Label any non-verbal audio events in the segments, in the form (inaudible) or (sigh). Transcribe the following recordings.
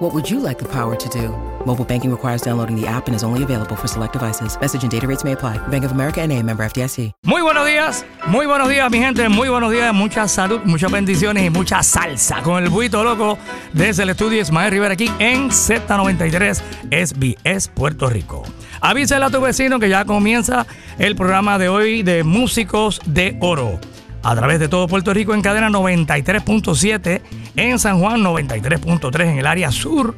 What would you like the power to do? Mobile banking requires downloading the app and is only available for select devices. Message and data rates may apply. Bank of America and a member FDIC. Muy buenos días, muy buenos días, mi gente. Muy buenos días, mucha salud, muchas bendiciones y mucha salsa con el buito loco desde el estudio Ismael Rivera aquí en Z93 SBS Puerto Rico. Avísale a tu vecino que ya comienza el programa de hoy de Músicos de Oro. A través de todo Puerto Rico en cadena 93.7, en San Juan 93.3 en el área sur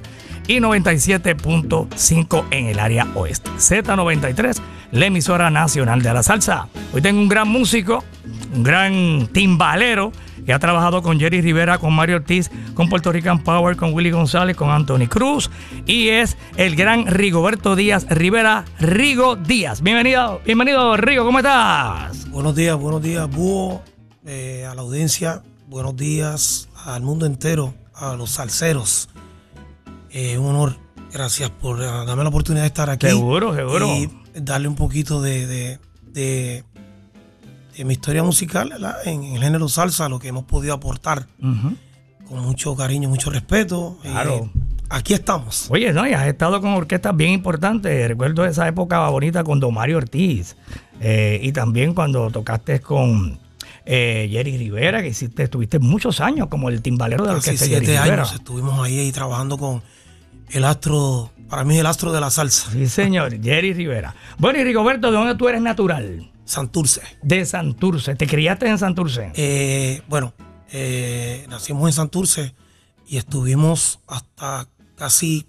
y 97.5 en el área oeste. Z93, la emisora nacional de la salsa. Hoy tengo un gran músico, un gran timbalero que ha trabajado con Jerry Rivera, con Mario Ortiz, con Puerto Rican Power, con Willy González, con Anthony Cruz y es el gran Rigoberto Díaz Rivera, Rigo Díaz. Bienvenido, bienvenido Rigo, ¿cómo estás? Buenos días, buenos días, Búho, eh, a la audiencia, buenos días al mundo entero, a los salseros. Eh, un honor, gracias por eh, darme la oportunidad de estar aquí. Seguro, seguro. Y darle un poquito de, de, de- de mi historia musical ¿verdad? en el género salsa, lo que hemos podido aportar con mucho cariño, mucho respeto. Claro. Eh, aquí estamos. Oye, no, y has estado con orquestas bien importantes. Recuerdo esa época bonita con Don Mario Ortiz. eh, y también cuando tocaste con eh, Jerry Rivera, que hiciste, estuviste muchos años como el timbalero de la orquesta Jerry siete Rivera. años estuvimos ahí, ahí trabajando con el astro, para mí es el astro de la salsa, Sí, señor, Jerry Rivera. Bueno, y Rigoberto, ¿de dónde tú eres natural? Santurce. De Santurce. ¿Te criaste en Santurce? Eh, bueno, eh, nacimos en Santurce y estuvimos hasta casi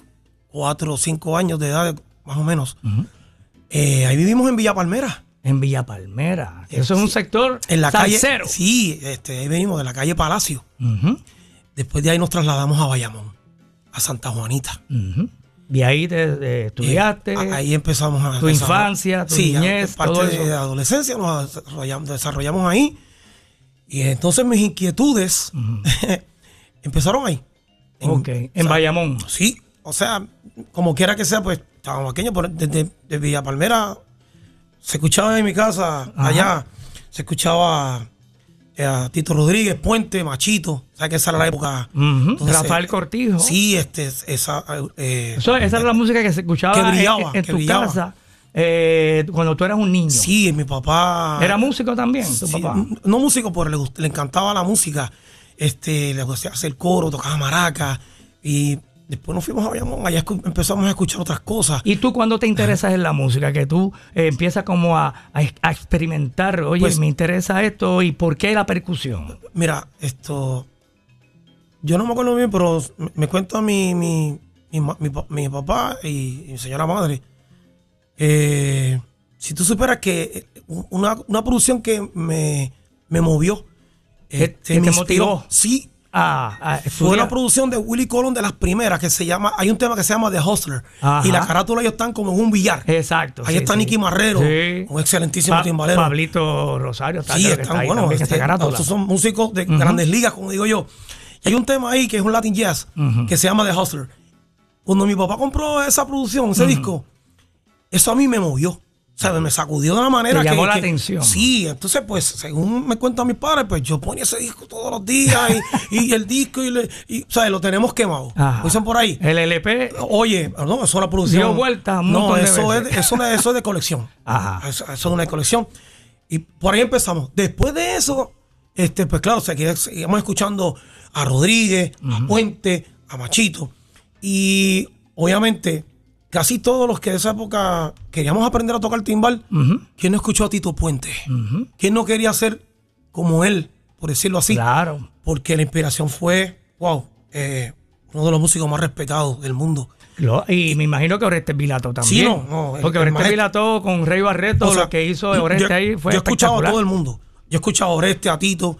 cuatro o cinco años de edad, más o menos. Eh, ahí vivimos en Villa Palmera, En Villa Palmera. Eso es un sector en la salsero. calle. Sí, este, ahí venimos de la calle Palacio. Después de ahí nos trasladamos a Bayamón, a Santa Juanita. ujú. De ahí te, estudiaste. Eh, ahí empezamos a tu infancia, tu sí, niñez, parte todo de eso. la adolescencia nos desarrollamos, desarrollamos ahí. Y entonces mis inquietudes (laughs) empezaron ahí. En- ok, en Bayamón. Sí, o sea, como quiera que sea, pues estábamos pequeños, pero desde de Villa Palmera se escuchaba en mi casa, allá, se escuchaba eh, a Tito Rodríguez, Puente, Machito, o sea que esa era la época. Entonces, Rafael Cortijo. Sí, este, esa. eh, Eso- esa era la música que se escuchaba que en- brillaba, en, que tu brillaba. casa eh, cuando tú eras un niño. Sí, mi papá. ¿Era músico también, tu Sí, papá? No músico, pero le, gust- le encantaba la música. Este, le gustaba hacer coro, tocaba maraca. Y después nos fuimos a Bayamón, allá empezamos a escuchar otras cosas. ¿Y tú cuando te interesas en la música? Que tú eh, empiezas como a, a- a experimentar, oye, Pues- me interesa esto y por qué la percusión. Mira, esto. Yo no me acuerdo bien, pero me, cuenta mi, mi, mi, mi mi papá y, mi señora madre. eh, si tú superas que eh, una, una producción que me, me movió, ¿Que- este, que me inspiró. motivó? Sí, Ah, ah, Fue una producción de Willy Colon de las primeras que se llama, hay un tema que se llama The Hustler Ajá. y la carátula ellos están como en un billar. Exacto. Ahí sí, está sí. Nicky Marrero, Sí. un excelentísimo Pa- timbalero. Pablito Rosario está, sí, están está este, carátula. estos son músicos de grandes ligas, como digo yo. Y hay un tema ahí que es un Latin Jazz que se llama The Hustler. Cuando mi papá compró esa producción, ese disco, eso a mí me movió. O sea, me sacudió de una manera Te que. llamó la que- atención. Sí, entonces, pues, según me cuentan mis padres, pues yo ponía ese disco todos los días y, (laughs) y el disco, y, le, y, o sea, lo tenemos quemado. Ajá. Dicen por ahí. El LP. Oye, no, eso es la producción. Dio vueltas un No, de eso es, eso, es, eso es de colección. (laughs) Ajá. Eso, eso es una colección. Y por ahí empezamos. Después de eso, este, pues claro, segui- seguimos escuchando a Rodríguez, a Puente, a Machito. Y obviamente, casi todos los que de esa época queríamos aprender a tocar timbal, ¿quién no escuchó a Tito Puente? ¿Quién no quería ser como él, por decirlo así? Claro. Porque la inspiración fue, wow, eh, uno de los músicos más respetados del mundo. Lo- y me imagino que Oreste Pilato también. Sí, no, no, Porque el Oreste Pilato con Rey Barreto, O sea, lo que hizo Oreste yo- ahí fue Yo he escuchado a todo el mundo. Yo he escuchado a Oreste, a Tito,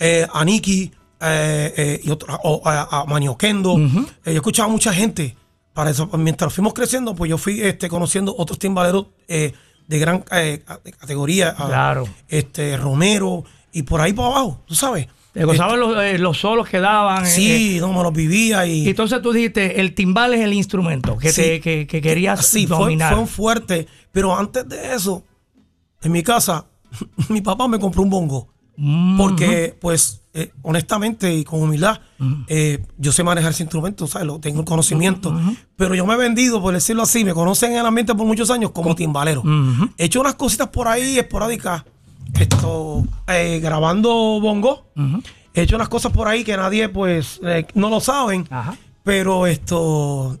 eh, a Nicky, eh, eh, y otro- a, a Manioquendo. Eh, yo he escuchado a mucha gente. Para eso, mientras fuimos creciendo, pues yo fui este, conociendo otros timbaleros eh, de gran eh, categoría. a, Claro. Este, Romero y por ahí para abajo, tú sabes. Te gozaban los, eh, los solos que daban. Sí, no me los vivía y. Y entonces tú dijiste, el timbal es el instrumento que, Sí. te, que, que querías Sí, fue, dominar. fue un fuerte. Pero antes de eso, en mi casa, (laughs) mi papá me compró un bongo. Porque, pues, eh, honestamente y con humildad, eh, yo sé manejar ese instrumento, ¿sabes? Lo, tengo el conocimiento. Pero yo me he vendido, por decirlo así, me conocen en el ambiente por muchos años como timbalero. He hecho unas cositas por ahí esporádicas, esto, eh, grabando bongo. He hecho unas cosas por ahí que nadie, pues, no lo saben. Pero esto.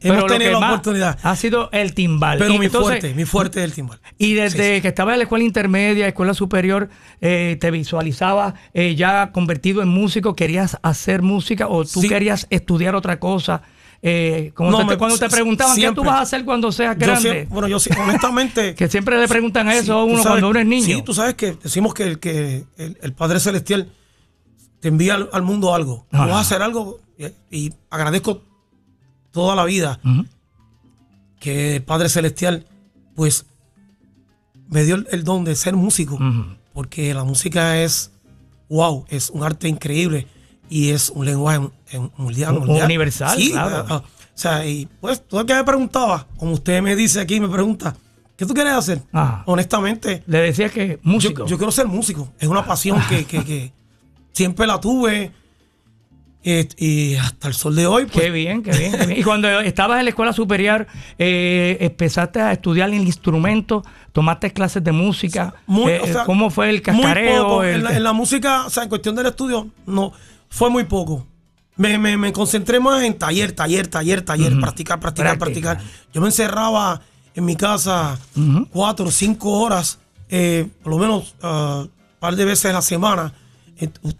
Pero Hemos lo tenido que la oportunidad. Ha sido el timbal. Pero Y mi entonces- fuerte, mi fuerte es el timbal. Y desde Sí, que estabas en la escuela intermedia, escuela superior, eh, te visualizabas eh, ya convertido en músico, querías hacer música o tú Sí. querías estudiar otra cosa. Eh, como No, te- me- cuando te preguntaban qué tú vas a hacer cuando seas Yo grande, siempre- bueno, yo sí, honestamente. (laughs) que siempre le preguntan eso a uno sabes- cuando uno es niño. Sí, tú sabes que decimos que, el, que el, el Padre Celestial te envía al, al mundo algo. Vas a hacer algo y, y agradezco toda la vida que el Padre Celestial, pues, me dio el, don de ser músico. Porque la música es, wow, es un arte increíble y es un lenguaje en- mundial. Un- mundial. universal, Sí, claro. ah, o sea, y pues todo el que me preguntaba, como usted me dice aquí, me pregunta, ¿qué tú quieres hacer? Ajá. Honestamente, Le decías que yo, músico. yo quiero ser músico. Es una pasión que, que- que siempre la tuve. Eh, y hasta el sol de hoy, pues, Qué bien, qué bien, qué bien. Y cuando estabas en la escuela superior, eh, empezaste a estudiar el instrumento, tomaste clases de música. Muy, Eh, o sea, ¿Cómo fue el muy cascareo? poco. el- en, la, en la música, o sea, en cuestión del estudio, no, fue muy poco. Me, me- me concentré más en taller, taller, taller, taller, practicar, practicar, Práctica. practicar. Yo me encerraba en mi casa cuatro o cinco horas, eh, por lo menos un par de veces a la semana.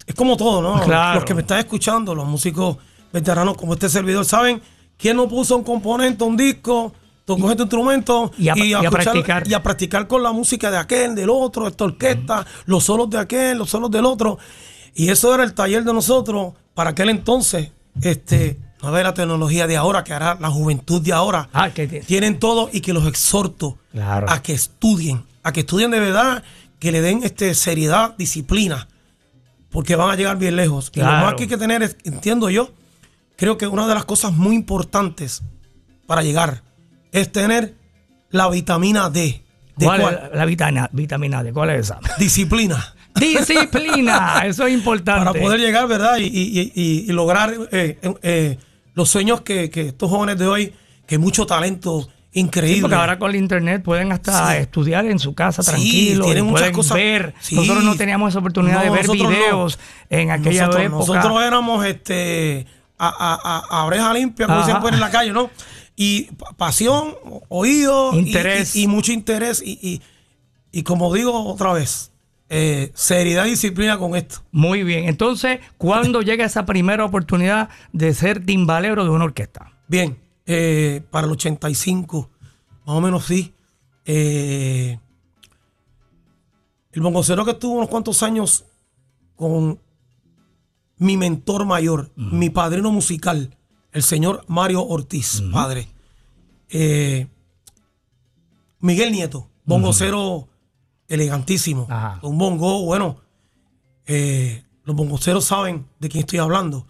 Es como todo, ¿no? Claro. Los que me están escuchando, los músicos veteranos como este servidor, saben quién no puso un componente, un disco, tocó este instrumento Y a- y a escuchar- practicar. y a practicar con la música de aquel, del otro, esta orquesta, los solos de aquel, los solos del otro. Y eso era el taller de nosotros para aquel entonces. Este, no había la tecnología de ahora, que hará la juventud de ahora. Ah, que te- Tienen todo y que los exhorto Claro. a que estudien, a que estudien de verdad, que le den este, seriedad, disciplina, porque van a llegar bien lejos. Y lo más que hay que tener es, entiendo yo, creo que una de las cosas muy importantes para llegar es tener la vitamina D. ¿De ¿Cuál cuál? es la vitamina, vitamina D? ¿Cuál es esa? Disciplina. Disciplina, (laughs) eso es importante. Para poder llegar, ¿verdad? Y, y- y- y lograr eh, eh, los sueños que, que estos jóvenes de hoy, que mucho talento increíble. Sí, porque ahora con el internet pueden hasta Sí. estudiar en su casa tranquilo, tienen y pueden cosas- ver. Nosotros no teníamos esa oportunidad de ver no. videos en aquella nosotros, época. Nosotros éramos este, a, a- a- oreja limpia, como dicen pues, en la calle, ¿no? Y pa- pasión, oído, Interés. Y, y mucho interés. Y, y- y como digo otra vez, eh, seriedad y disciplina con esto. Muy bien. Entonces, ¿cuándo llega esa primera oportunidad de ser timbalero de una orquesta? Bien, eh, para el 85, más o menos sí. eh, el bongocero que estuvo unos cuantos años con mi mentor mayor, mi padrino musical, el señor Mario Ortiz, padre. Eh, Miguel Nieto, bongocero elegantísimo. Ajá. Un bongo, bueno, eh, los bongoceros saben de quién estoy hablando.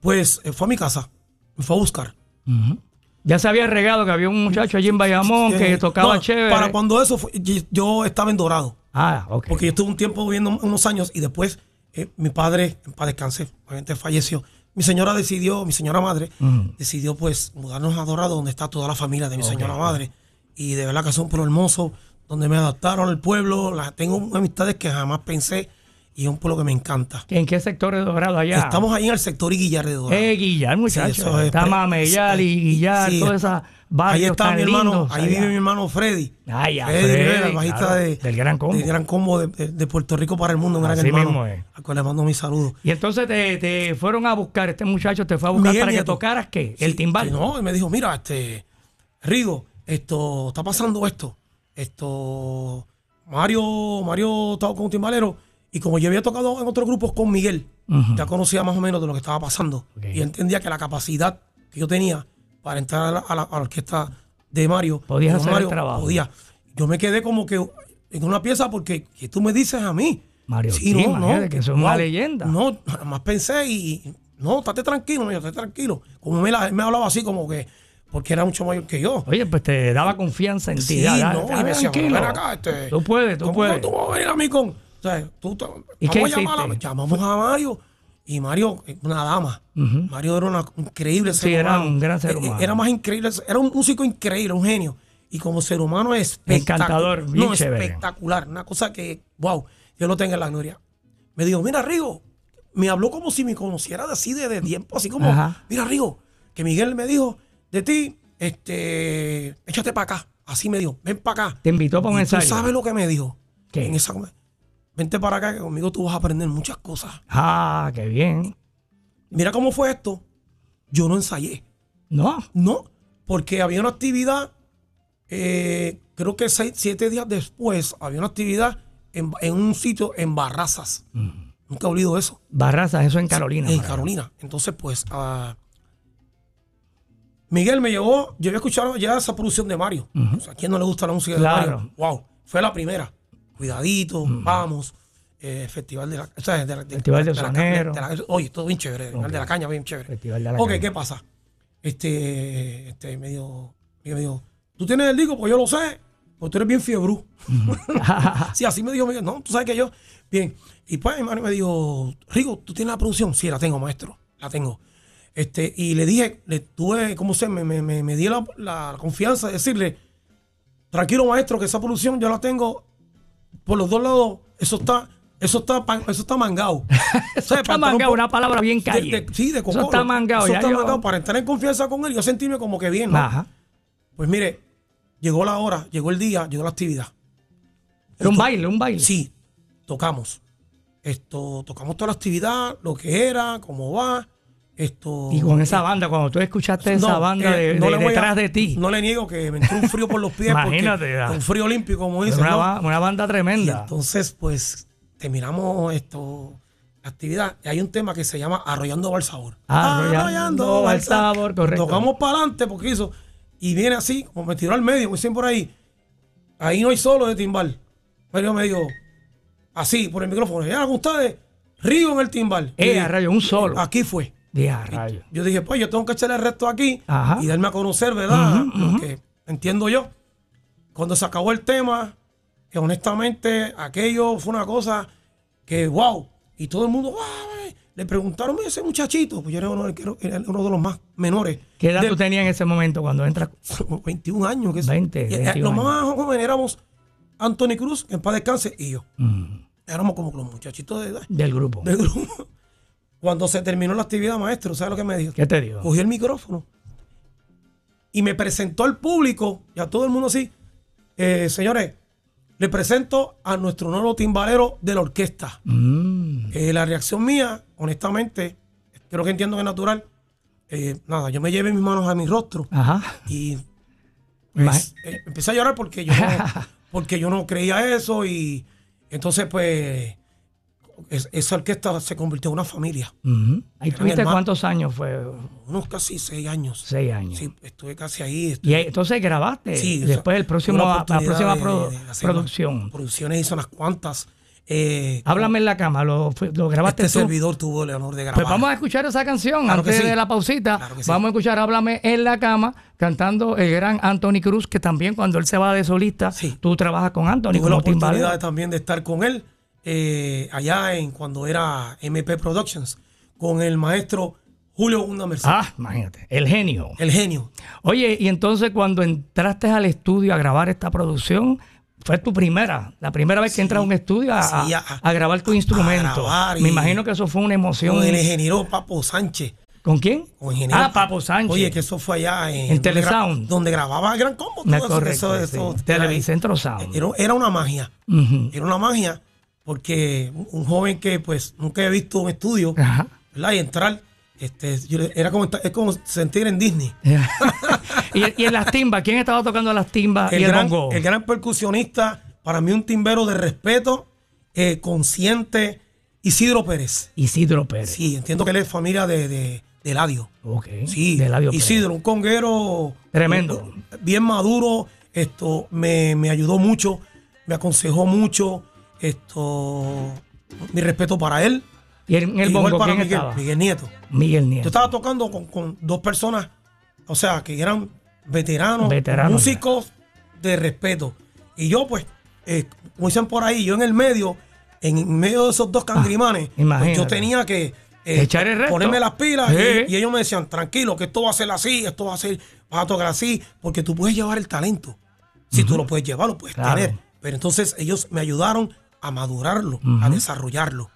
Pues eh, fue a mi casa, me fue a buscar. Ya se había regado que había un muchacho allí en Bayamón que Eh, tocaba no, chévere. Para cuando eso fue, yo, estaba en Dorado. Ah, ok. Porque yo estuve un tiempo viviendo unos años y después eh, mi padre, en paz descanse, obviamente falleció. Mi señora decidió, mi señora madre, decidió pues mudarnos a Dorado, donde está toda la familia de mi señora madre. Y de verdad que es un pueblo hermoso, donde me adaptaron al pueblo. La, tengo amistades que jamás pensé y es un pueblo que me encanta. ¿En qué sector de Dorado allá? Estamos ahí en el sector Iguillar de Dorado. Eh, Guillar, muchacho. Sí, es está Mameyal y Guillar, sí, todas esas barrios Ahí está tan mi hermano, ahí allá. vive mi hermano Freddy. Ya, Freddy Freddy, Rivera, el bajista claro, de, del Gran Combo. del Gran Combo de, de- de Puerto Rico para el mundo, un gran Así hermano. mismo es. Al cual le mando mi saludo. Y entonces te, te fueron a buscar, este muchacho te fue a buscar Miguel para que tocaras qué? El Sí, timbal. no, y me dijo, mira, este, Rigo, esto, está pasando esto. Esto, Mario, Mario estaba con un timbalero y como yo había tocado en otros grupos con Miguel, ya conocía más o menos de lo que estaba pasando. Y entendía que la capacidad que yo tenía para entrar a la, a la- a la orquesta de Mario, Podías hacer el trabajo. Podía. yo me quedé como que en una pieza porque ¿qué tú me dices a mí? Mario Ortiz, imagínate que eso es una leyenda. No, nada más pensé y, no, estate tranquilo, yo estate tranquilo. Como me, la- me hablaba así como que, porque era mucho mayor que yo. Oye, pues te daba confianza en ti. Sí, no, y me decía, tranquilo. ven acá, este, Tú puedes, tú ¿cómo puedes. tú vas a venir a mí con, o sea, tú, te- ¿Y qué vamos a llamar llamamos a Mario y Mario, eh, una dama. Mario era una increíble ser Sí, era un gran ser Eh, eh, humano. Era más increíble, era un músico increíble, un genio. Y como ser humano es Encantador, espectacular. bien no, espectacular. Una cosa que, wow, yo lo tenga en la gloria. Me dijo, mira, Rigo, me habló como si me conociera de así de, de tiempo, así como, Ajá. mira, Rigo, que Miguel me dijo de ti, este, échate para acá. Así me dijo, ven para acá. Te invitó para un Y tú ensayo. sabes lo que me dijo. ¿Qué? En esa, vente para acá que conmigo tú vas a aprender muchas cosas. Ah, qué bien. Mira cómo fue esto. Yo no ensayé. No, No, porque había una actividad, eh, creo que seis, siete días después, había una actividad en, en un sitio en Barrazas. Nunca olvido eso. Barrazas, eso en Carolina. en. Carolina. Entonces, pues, ah, Miguel me llevó, yo había escuchado ya esa producción de Mario. O sea, ¿a quién no le gusta la música Claro. de Mario? Wow, fue la primera. Cuidadito, vamos. eh, Festival de la, o sea, de de- Festival de la- de la- oye, todo bien chévere. Festival de la caña, bien chévere. Festival de la ok, Caña. ¿qué pasa? Este, este, me dijo, me dijo, ¿tú tienes el disco? Pues yo lo sé, porque tú eres bien fiebrú. (laughs) sí, así me dijo Miguel, no, tú sabes que yo, bien. Y pues mi hermano me dijo, Rigo, ¿tú tienes la producción? Sí, la tengo, maestro, la tengo. Este, y le dije, le tuve, ¿cómo? Me, me, me, me di la, la confianza de decirle, tranquilo maestro, que esa producción yo la tengo por los dos lados, eso está, eso está, eso está mangado. (laughs) Eso está mangado, una palabra bien calle. de- sí, de Eso cocoro. está mangado. Eso ya está yo- mangado para entrar en confianza con él yo sentirme como que bien, ¿no? Ajá. Pues mire, llegó la hora, llegó el día, llegó la actividad. Era un baile, un baile. Sí, tocamos. Esto, tocamos toda la actividad, lo que era, cómo va. Esto. Y con esa banda, cuando tú escuchaste esa banda eh, de, no de- le voy a- detrás de ti, No le niego que me entró un frío por los pies. Imagínate, ya. Un frío olímpico, como dicen. una, ¿no? ba- una banda Y tremenda. entonces, pues, terminamos esto, la actividad. Y hay un tema que se llama Arrollando Balsabor. Arrollando Balsabor, correcto. Tocamos para adelante porque hizo. Y viene así, como me tiró al medio, como dicen por ahí. Ahí no hay solo de timbal. Pero me dijo, así, por el micrófono. Ya ustedes, río en el timbal. Eh, rayo, un solo. Aquí fue. De a rayo. Yo dije, pues yo tengo que echarle el resto aquí Ajá. y darme a conocer, ¿verdad? Lo que entiendo yo. Cuando se acabó el tema, que honestamente aquello fue una cosa que, wow, y todo el mundo, wow, le preguntaron "Mira, ese muchachito, pues yo era uno, era- uno de los más menores. ¿Qué edad Del- tú tenías en ese momento cuando entras? (laughs) 21 años. Que 20, y, eh, 21 Los más jóvenes éramos Anthony Cruz, que en paz descanse, y yo. Éramos como los muchachitos de edad. Del grupo. del grupo. Cuando se terminó la actividad, maestro, ¿sabes lo que me dijo? ¿Qué te digo? cogió el micrófono y me presentó al público y a todo el mundo así. eh, señores, le presento a nuestro nuevo timbalero de la orquesta. Mm, Eh, la reacción mía, honestamente, creo que entiendo que es natural. eh, nada, yo me llevé mis manos a mi rostro Ajá. y pues, eh, empecé a llorar porque yo, no, (laughs) porque yo no creía eso y entonces pues es- esa orquesta se convirtió en una familia. Ujú. ¿Ahí Eran tuviste cuántos años fue? Unos casi seis años. Seis años. Sí, estuve casi ahí. Y entonces grabaste. Sí, o sea, Después el próximo, la próxima de- de producción. Producciones hizo unas cuantas. Eh, Háblame en la cama, lo, lo grabaste este tú. servidor tuvo el honor de grabar. Pues vamos a escuchar esa canción Claro antes sí. de la pausita. Claro que sí. Vamos a escuchar Háblame en la cama cantando el gran Anthony Cruz, que también cuando él se va de solista, Sí. tú trabajas con Anthony tuve la oportunidad también de estar con él eh, allá en cuando era MP Productions con el maestro Julio Gunda Merced, Ah, imagínate, el genio. el genio. Oye, y entonces cuando entraste al estudio a grabar esta producción, fue tu primera, la primera vez que entras a un estudio a, sí, a- a- a grabar tu instrumento. grabar Me imagino que eso fue una emoción. Con el ingeniero Papo Sánchez. ¿Con quién? con ingeniero- Ah, Papo Sánchez. Oye, que eso fue allá en, Telesound. Donde grababa el Gran Combo. Todo eso, correcto, eso- sí. eso- Televicentro Sound. Era, era una magia. Era una magia porque un joven que pues nunca había visto un estudio, Ajá. ¿verdad? Y entrar, este, yo era como, es como sentir en Disney. (laughs) y, y en las timbas, ¿quién estaba tocando las timbas y El gran, bongo? el gran percusionista, para mí un timbero de respeto, eh, consciente, Isidro Pérez. Isidro Pérez. Sí, entiendo que él es familia de, de, de Eladio. Ok. Sí, de Pérez. Isidro, un conguero Tremendo. un- bien maduro, esto me, me ayudó mucho, me aconsejó mucho, esto, mi respeto para él. Y en el Igual bongo, para ¿quién Miguel, estaba? Miguel Nieto. Miguel Yo Nieto. estaba tocando con, con dos personas, o sea, que eran veteranos, Veteranos, músicos de respeto. Y yo, pues, eh, como dicen por ahí, yo en el medio, en medio de esos dos cangrimanes, pues yo tenía que eh, Echar el resto. ponerme las pilas Sí. y, y ellos me decían, tranquilo, que esto va a ser así, esto va a ser, vas a tocar así, porque tú puedes llevar el talento. Si tú lo puedes llevar, lo puedes Claro. tener. Pero entonces ellos me ayudaron a madurarlo, a desarrollarlo.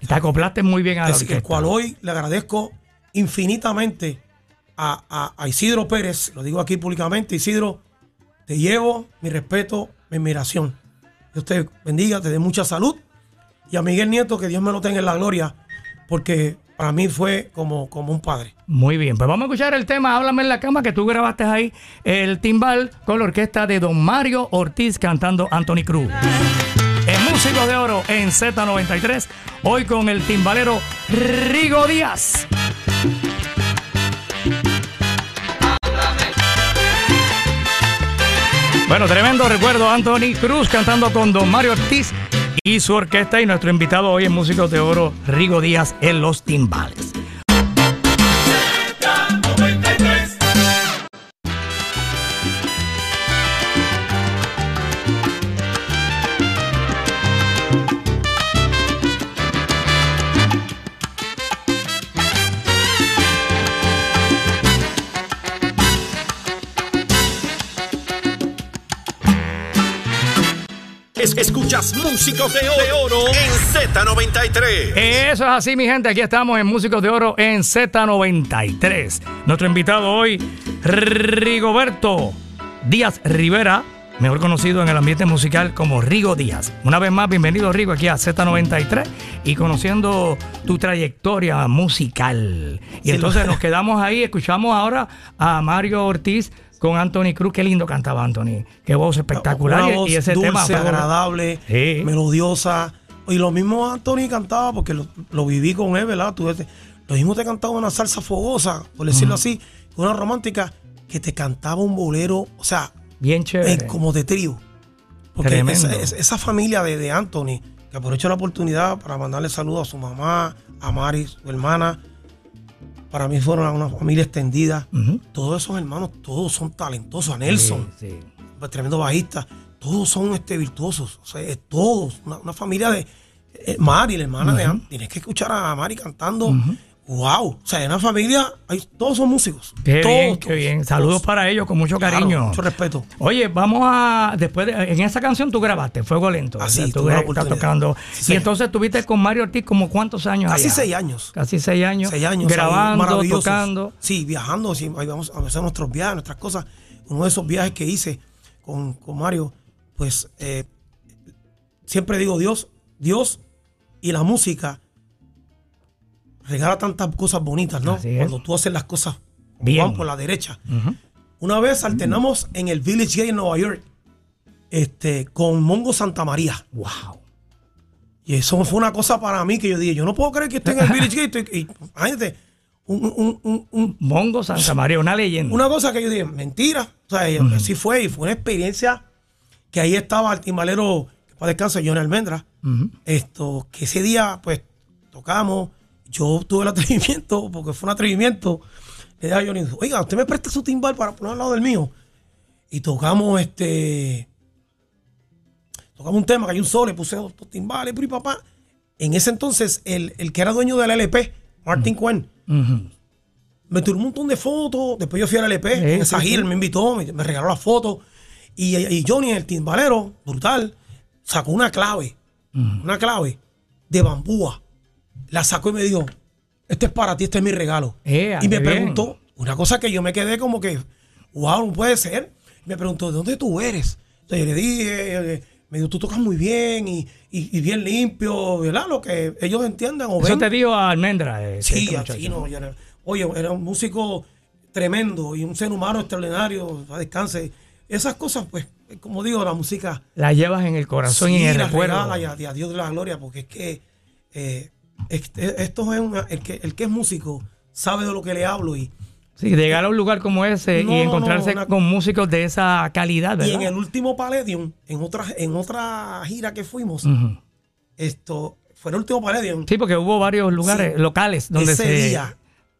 Y Te acoplaste muy bien a la el cual hoy le agradezco infinitamente a, a- a Isidro Pérez, lo digo aquí públicamente, Isidro, te llevo mi respeto, mi admiración. Dios te bendiga, te dé mucha salud. Y a Miguel Nieto, que Dios me lo tenga en la gloria, porque para mí fue como, como un padre. Muy bien, pues vamos a escuchar el tema Háblame en la cama que tú grabaste ahí, el timbal con la orquesta de Don Mario Ortiz cantando Anthony Cruz. Músicos de Oro en Z93, hoy con el timbalero Rigo Díaz. Bueno, tremendo recuerdo Anthony Cruz cantando con Don Mario Ortiz y su orquesta y nuestro invitado hoy en Músicos de Oro, Rigo Díaz en los timbales. Es- escuchas Músicos de Oro en Z93. Eso es así, mi gente. Aquí estamos en Músicos de Oro en Z93. Nuestro invitado hoy, Rigoberto Díaz Rivera, mejor conocido en el ambiente musical como Rigo Díaz. Una vez más, bienvenido Rigo aquí a Z93 y conociendo tu trayectoria musical. Y Sí, entonces lo- (laughs) nos quedamos ahí, escuchamos ahora a Mario Ortiz con Anthony Cruz. Qué lindo cantaba Anthony. Qué voz espectacular. Una y- voz y ese dulce, tema fue- agradable, Sí. melodiosa. Y lo mismo Anthony cantaba, porque lo, lo viví con él, ¿verdad? Tú, este- lo mismo te cantaba una salsa fogosa, por decirlo así, una romántica, que te cantaba un bolero, o sea, Bien chévere. eh, como de trío. Porque esa, esa- esa familia de, de Anthony, que aprovecho la oportunidad para mandarle saludos a su mamá, a Mari, su hermana, para mí fueron una familia extendida. Todos esos hermanos, todos son talentosos. A Nelson, Sí, sí. tremendo bajista, todos son este, virtuosos, o sea, todos, una, una familia de eh, Mari, la hermana de Anthony. Tienes que escuchar a Mari cantando. Wow, o sea, en una familia, hay, todos son músicos. Qué todos, bien, qué todos, bien. Saludos todos. para ellos con mucho Claro, cariño. mucho respeto. Oye, vamos a. Después de- en esa canción tú grabaste, Fuego Lento. Ah, sí, tú estás tocando. Sí, y entonces tuviste con Mario Ortiz como cuántos años Casi allá? seis años. Casi seis años. Seis años. Grabando, tocando. Sí, viajando. Sí, ahí vamos a hacer nuestros viajes, nuestras cosas. Uno de esos viajes que hice con, con Mario, pues eh, siempre digo Dios, Dios y la música regala tantas cosas bonitas, ¿no? Cuando tú haces las cosas Bien. van por la derecha. Una vez alternamos en el Village Gate en Nueva York este, con Mongo Santa María. Wow. Y eso fue una cosa para mí que yo dije, yo no puedo creer que esté en el Village Gate. Y, imagínate, un- un- un- un- Mongo Santa María, una leyenda. una cosa que yo dije, mentira. O sea, así fue y fue una experiencia que ahí estaba el timbalero, que para descanso, Johnny Almendra. Esto, que ese día, pues, tocamos. Yo tuve el atrevimiento, porque fue un atrevimiento. Le dije a Johnny, oiga, usted me presta su timbal para poner al lado del mío. Y tocamos este. Tocamos un tema que hay un solo, le puse dos, dos timbales, y papá. En ese entonces, el, el que era dueño del LP, Martin Cuen, Ujú. me tiró un montón de fotos. Después yo fui al LP, Sí, en esa sí, gira, sí. me invitó, me, me regaló las fotos. Y, y Johnny, el timbalero, brutal, sacó una clave, una clave de bambúa. La sacó y me dijo, este es para ti, este es mi regalo. Ea, y me bien. preguntó, una cosa que yo me quedé como que, wow, no puede ser. Me preguntó, ¿de dónde tú eres? Entonces yo le dije, eh, me dijo, tú tocas muy bien y, y- y bien limpio, ¿verdad? Lo que ellos entiendan o Eso ven. te dijo a Almendra. eh, Sí, este así no, era- oye, era un músico tremendo y un ser humano extraordinario, a descanse. Esas cosas, pues, como digo, la música La llevas en el corazón y en el recuerdo. regala y a, y a Dios de la gloria, porque es que eh, este- esto es una- el que el que es músico sabe de lo que le hablo y Sí, llegar a un lugar como ese No, y encontrarse no, con músicos de esa calidad, Y en el último Palladium, en otra, en otra gira que fuimos, esto fue el último Palladium. Sí, porque hubo varios lugares Sí. locales donde Ese se día,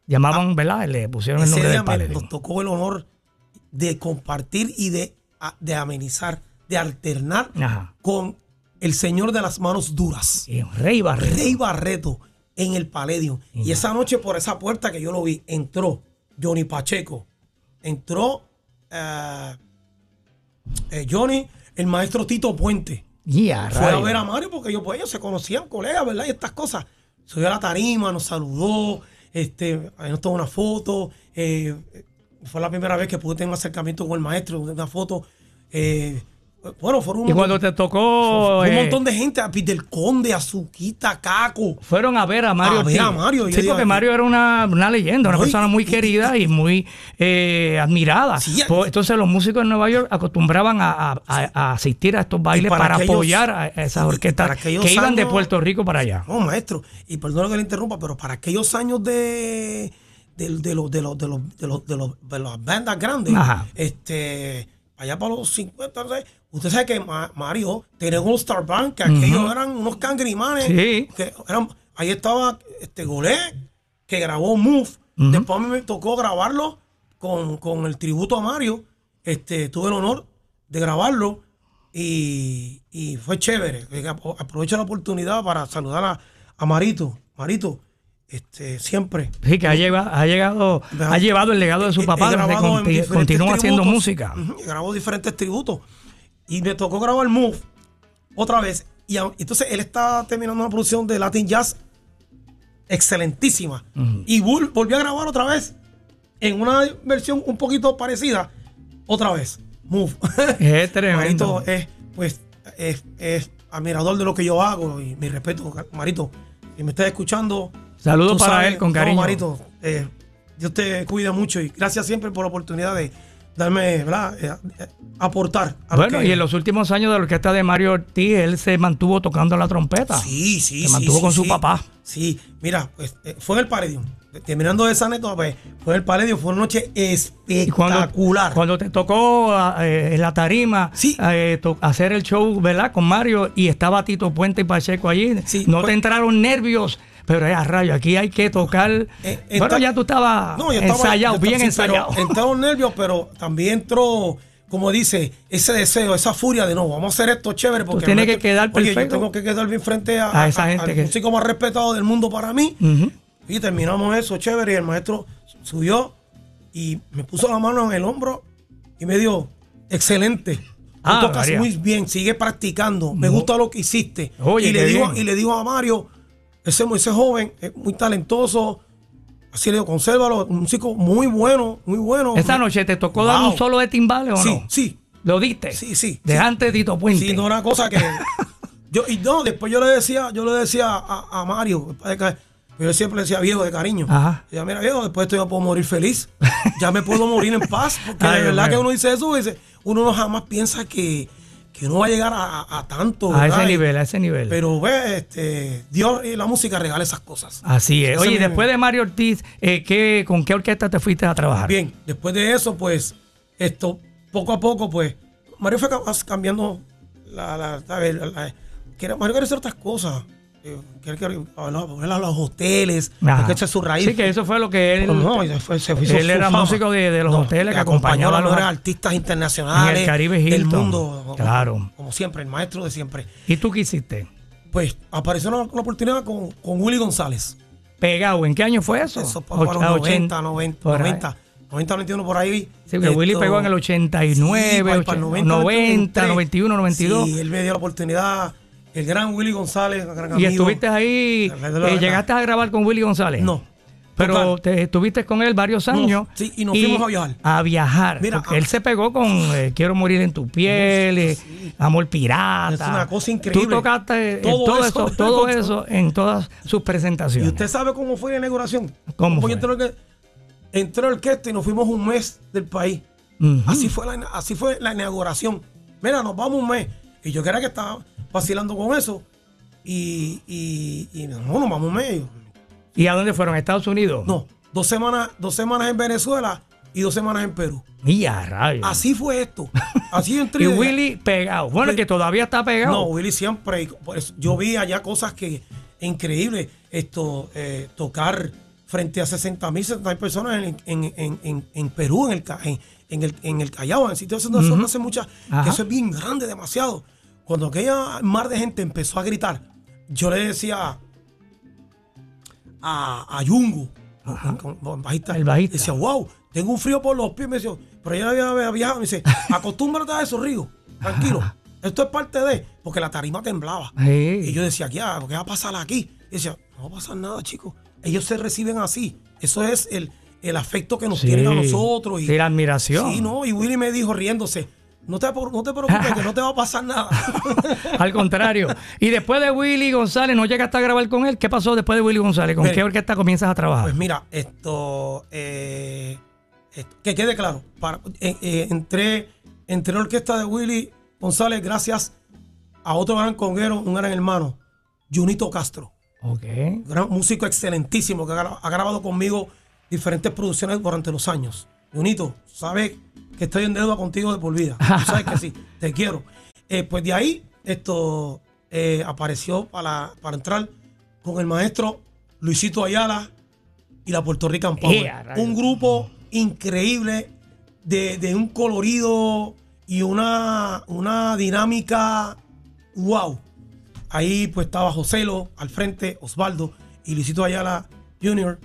llamaban, ¿verdad? Le pusieron el nombre me- Palladium. nos tocó el honor de compartir y de, de amenizar, de alternar Ajá. con el señor de las manos duras. Rey Barreto. Rey Barreto en el Palladium. Y esa noche por esa puerta que yo lo vi, entró Johnny Pacheco, entró eh, eh, Johnny, el maestro Tito Puente. Ya, Fue a ver a Mario porque ellos, pues, ellos se conocían, colegas, ¿verdad? Y estas cosas. Subió a la tarima, nos saludó, este, ahí nos tomó una foto. eh, fue la primera vez que pude tener un acercamiento con el maestro, una foto. eh, bueno, fueron un, Y cuando te tocó. un eh, montón de gente, a del Conde, Azuquita, Caco. Fueron a ver a Mario. A ver a. Mario, Sí, porque Mario era una, una leyenda, una No, persona muy y- querida y muy eh, admirada. Sí, entonces los músicos en Nueva York acostumbraban a, a- a- a asistir a estos bailes para para, aquellos- apoyar a esas orquestas que iban de Puerto Rico para allá. No, maestro, y perdón que le interrumpa, pero para aquellos años de de, de los de los de los de los de los de las bandas grandes, Ajá. este allá para los 50, no sé, usted sabe que Ma- Mario tenía un Star que aquellos eran unos cangrimanes, Sí. que eran, ahí estaba este Golé, que grabó Move, después a mí me tocó grabarlo con, con el tributo a Mario, este tuve el honor de grabarlo y, y fue chévere. Apro- Aprovecho la oportunidad para saludar a, a Marito. Marito, este, siempre. Sí, que ha llegado, ha llegado, ha llevado el legado de su papá, donde conti- continúa haciendo música. Grabó diferentes tributos. Y me tocó grabar Move otra vez. Y entonces él está terminando una producción de Latin Jazz excelentísima. Y vol- volvió a grabar otra vez en una versión un poquito parecida. Otra vez. Move. Es (laughs) tremendo. Marito es, pues, es, es admirador de lo que yo hago y mi respeto, Marito. Si me estás escuchando. Saludos para sabes- él con no, cariño. Marito, eh, Dios te cuida mucho y gracias siempre por la oportunidad de darme, ¿verdad? Eh, eh, aportar. a Bueno, que- y en los últimos años de la orquesta de Mario Ortiz, él se mantuvo tocando la trompeta. Sí, sí, Se sí, mantuvo sí, con su sí. papá. Sí, mira, pues, eh, fue en el Palladium. Terminando esa anécdota, pues, fue en el Palladium, fue una noche cuando, espectacular. cuando te tocó eh, en la tarima Sí. eh, to- hacer el show, ¿verdad? Con Mario y estaba Tito Puente y Pacheco allí, Sí, no fue- te entraron nervios, pero es a rayo, aquí hay que tocar. Eh, bueno, ya tú estabas No, estaba- ensayado, bien estaba- sí, pero ensayado. (laughs) Entraron nervios, pero también entró, como dice, ese deseo, esa furia de no, vamos a hacer esto chévere. Porque tienes realmente- que quedar oye, yo perfecto. tengo que quedar bien frente a, A esa gente al que- músico más respetado del mundo para mí. Y terminamos eso chévere. Y el maestro subió y me puso la mano en el hombro y me dijo, excelente. Tú Ah, tocas María. muy bien, sigue practicando. Me gusta lo que hiciste. Oye, y, le digo, y le digo a Mario, ese, ese joven es muy talentoso. Así le digo, consérvalo, un músico muy bueno, muy bueno. Esa noche te tocó dar un solo de timbales o Sí, no? sí. ¿Lo diste? Sí, sí, De sí. antes de Tito Puente. Sí, no era cosa que. (laughs) yo, y no, después yo le decía, yo le decía a, a Mario, yo siempre le decía viejo de cariño. Ajá. Decía, mira, viejo, después de esto ya puedo morir feliz. Ya me puedo morir en paz. (laughs) Porque Ay, de verdad Dios que uno dice eso, dice, uno no jamás piensa que, que uno va a llegar a, tanto. a ese nivel, a ese nivel. Pero ve, este, Dios y la música regala esas cosas. Así es. Ese Oye, después de Mario Ortiz, eh, ¿qué, ¿con qué orquesta te fuiste a trabajar? Bien, después de eso, pues, esto, poco a poco, pues, Mario fue ca- cambiando la, la, la- la- Mario quiere hacer otras cosas. Quiere, quiere hablar- volver a los hoteles, porque esa es su raíz. Sí, que eso fue lo que él. No, no, se fue- se él era fama. músico de, de los No, hoteles que acompañó a a los mejores artistas internacionales el Caribe del mundo. Claro. Como siempre, el maestro de siempre. ¿Y tú qué hiciste? Pues apareció una, una oportunidad con, con Willy González. Pegado. ¿En qué año fue eso? Eso fue para los Och- 90, 90, por ahí. 90, 90, 91 por ahí. Sí, porque Willy pegó en el 89, Sí, para el 90, 90, 91, 92. Sí, él me dio la oportunidad. El gran Willy González, gran y estuviste ahí. Eh. ¿Llegaste a grabar con Willy González? No. Pero te, estuviste con él varios años. sí, y nos fuimos a viajar. A viajar. Mira, porque ah. él se pegó con eh, Quiero morir en tu piel, Amor Pirata. Es una cosa increíble. Tú tocaste eh, Todo todo, eso, eso, (laughs) todo eso en todas sus ¿Y presentaciones. usted sabe cómo fue la inauguración? ¿Cómo fue? Entró, que- entró el orquesta y nos fuimos un mes del país. Así fue la, así fue la inauguración. Mira, nos vamos un mes. Y yo creía que estaba vacilando con eso. Y, y, y no, nos vamos mes. ¿Y a dónde fueron? ¿A Estados Unidos? No, dos semanas, dos semanas en Venezuela y dos semanas en Perú. Mira, rayos. Así fue esto. (laughs) Así entré. y Willy pegado. Bueno, Willy- que todavía está pegado. No, Willy siempre. yo vi allá cosas que increíbles. Esto, eh, tocar frente a 60 mil, 70 mil personas en, en, en, en, en Perú, en el, en, el, en el Callao, en sitios donde eso no hace mucha. Ajá. Que eso es bien grande, demasiado. Cuando aquella mar de gente empezó a gritar, yo le decía a, a bajista, El bajista. decía, wow, tengo un frío por los pies. Me decía, pero ella había, había viajado. Me dice, (laughs) acostúmbrate a eso, Río, tranquilo. (laughs) Esto es parte de, porque la tarima temblaba. Sí. Y yo decía, ¿qué? ¿qué va a pasar aquí? Y decía, no va a pasar nada, chicos. Ellos se reciben así. Eso es el, el afecto que nos Sí. tienen a nosotros. Y, Sí, la admiración. Sí, no. Y Willy me dijo riéndose, no te, no te preocupes, que no te va a pasar nada. (laughs) Al contrario. Y después de Willy González, ¿no llegaste a grabar con él? ¿Qué pasó después de Willy González? ¿Con qué orquesta comienzas a trabajar? Pues mira, esto, eh, esto- que quede claro, para, eh, eh, entré, entré en la orquesta de Willy González gracias a otro gran conguero, un gran hermano, Junito Castro. ok. gran músico excelentísimo que ha grabado conmigo diferentes producciones durante los años. Junito, sabes que estoy en deuda contigo de por vida. Tú sabes que sí, (laughs) te quiero. Eh, pues de ahí esto eh, apareció para, para entrar con el maestro Luisito Ayala y la Puerto Rican Power. Un grupo increíble de, de un colorido y una, una dinámica wow. Ahí pues estaba Joselo al frente, Osvaldo y Luisito Ayala Jr.,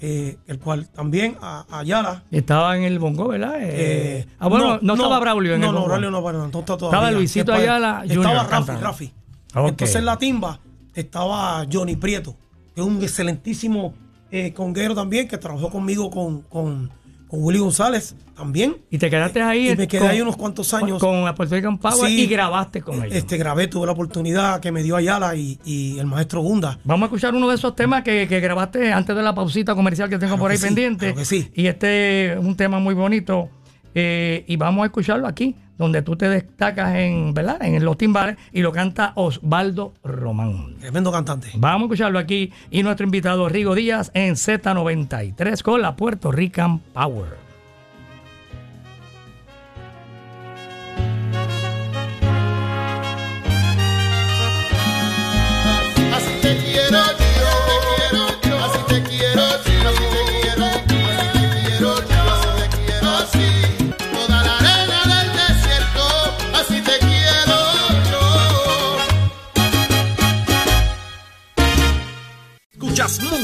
eh, el cual también a, Ayala. Estaba en el bongo, ¿verdad? Eh, eh, ah, bueno, no, estaba Braulio en no, el no, bongo. Braulio no, no está todavía. Estaba Luisito Después Ayala. Estaba Rafi, cantando. Rafi. Entonces en la timba estaba Johnny Prieto, que es un excelentísimo eh, conguero también, que trabajó conmigo con, con, con Willy González también. Y te quedaste ahí. Y me quedé con- ahí unos cuantos años. Con la Puerto Rican Power Sí. y grabaste con ellos. Este, grabé, tuve la oportunidad que me dio Ayala y, y el maestro Gunda. Vamos a escuchar uno de esos temas que, que grabaste antes de la pausita comercial que tengo Claro por ahí sí, pendiente. claro que sí. Y este es un tema muy bonito. eh, y vamos a escucharlo aquí, donde tú te destacas en, ¿verdad? en los timbales y lo canta Osvaldo Román. Tremendo cantante. Vamos a escucharlo aquí. Y nuestro invitado Rigo Díaz en Z93 con la Puerto Rican Power.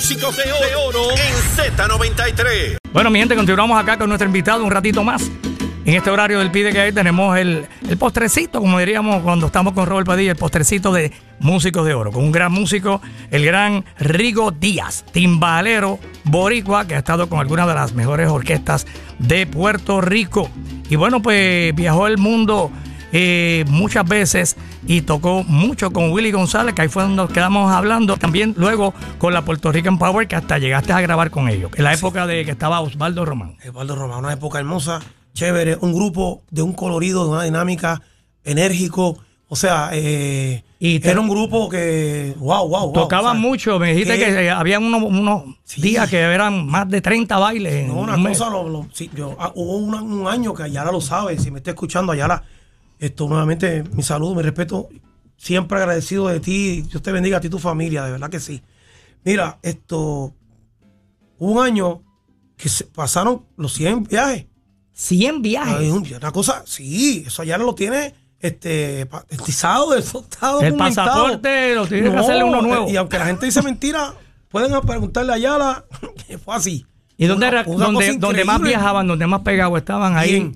Músicos de oro, en Z93. Bueno, mi gente, continuamos acá con nuestro invitado un ratito más. En este horario del Pide que hay tenemos el, el postrecito, como diríamos cuando estamos con Robert Padilla, el postrecito de Músicos de Oro, con un gran músico, el gran Rigo Díaz, timbalero boricua, que ha estado con algunas de las mejores orquestas de Puerto Rico. Y bueno, pues viajó el mundo eh, muchas veces y tocó mucho con Willy González, que ahí fue donde nos quedamos hablando. También luego con la Puerto Rican Power, que hasta llegaste a grabar con ellos, en la época de que estaba Osvaldo Román. Eduardo Román, una época hermosa, chévere, un grupo de un colorido, de una dinámica, enérgico. O sea, eh, Y te- era un grupo que, wow, wow, wow. O sea, mucho, me dijiste que- que había unos, unos Sí. días que eran más de 30 bailes. No, una un cosa, lo- lo- sí, yo, ah, hubo una- un año que Ayala lo sabe, si me está escuchando Ayala, esto nuevamente mi saludo, mi respeto, siempre agradecido de ti, Dios te bendiga a ti y tu familia, de verdad que sí. Mira, esto, hubo un año que se pasaron los 100 viajes. 100 viajes. Una cosa, sí, eso Ayala lo tiene este patentizado, eso está El documentado. pasaporte lo tiene que hacerle uno nuevo. Y aunque la gente dice mentira, pueden preguntarle a Ayala que (laughs) fue así. ¿Y dónde, Una- era- una donde, más viajaban, donde más pegados estaban ahí?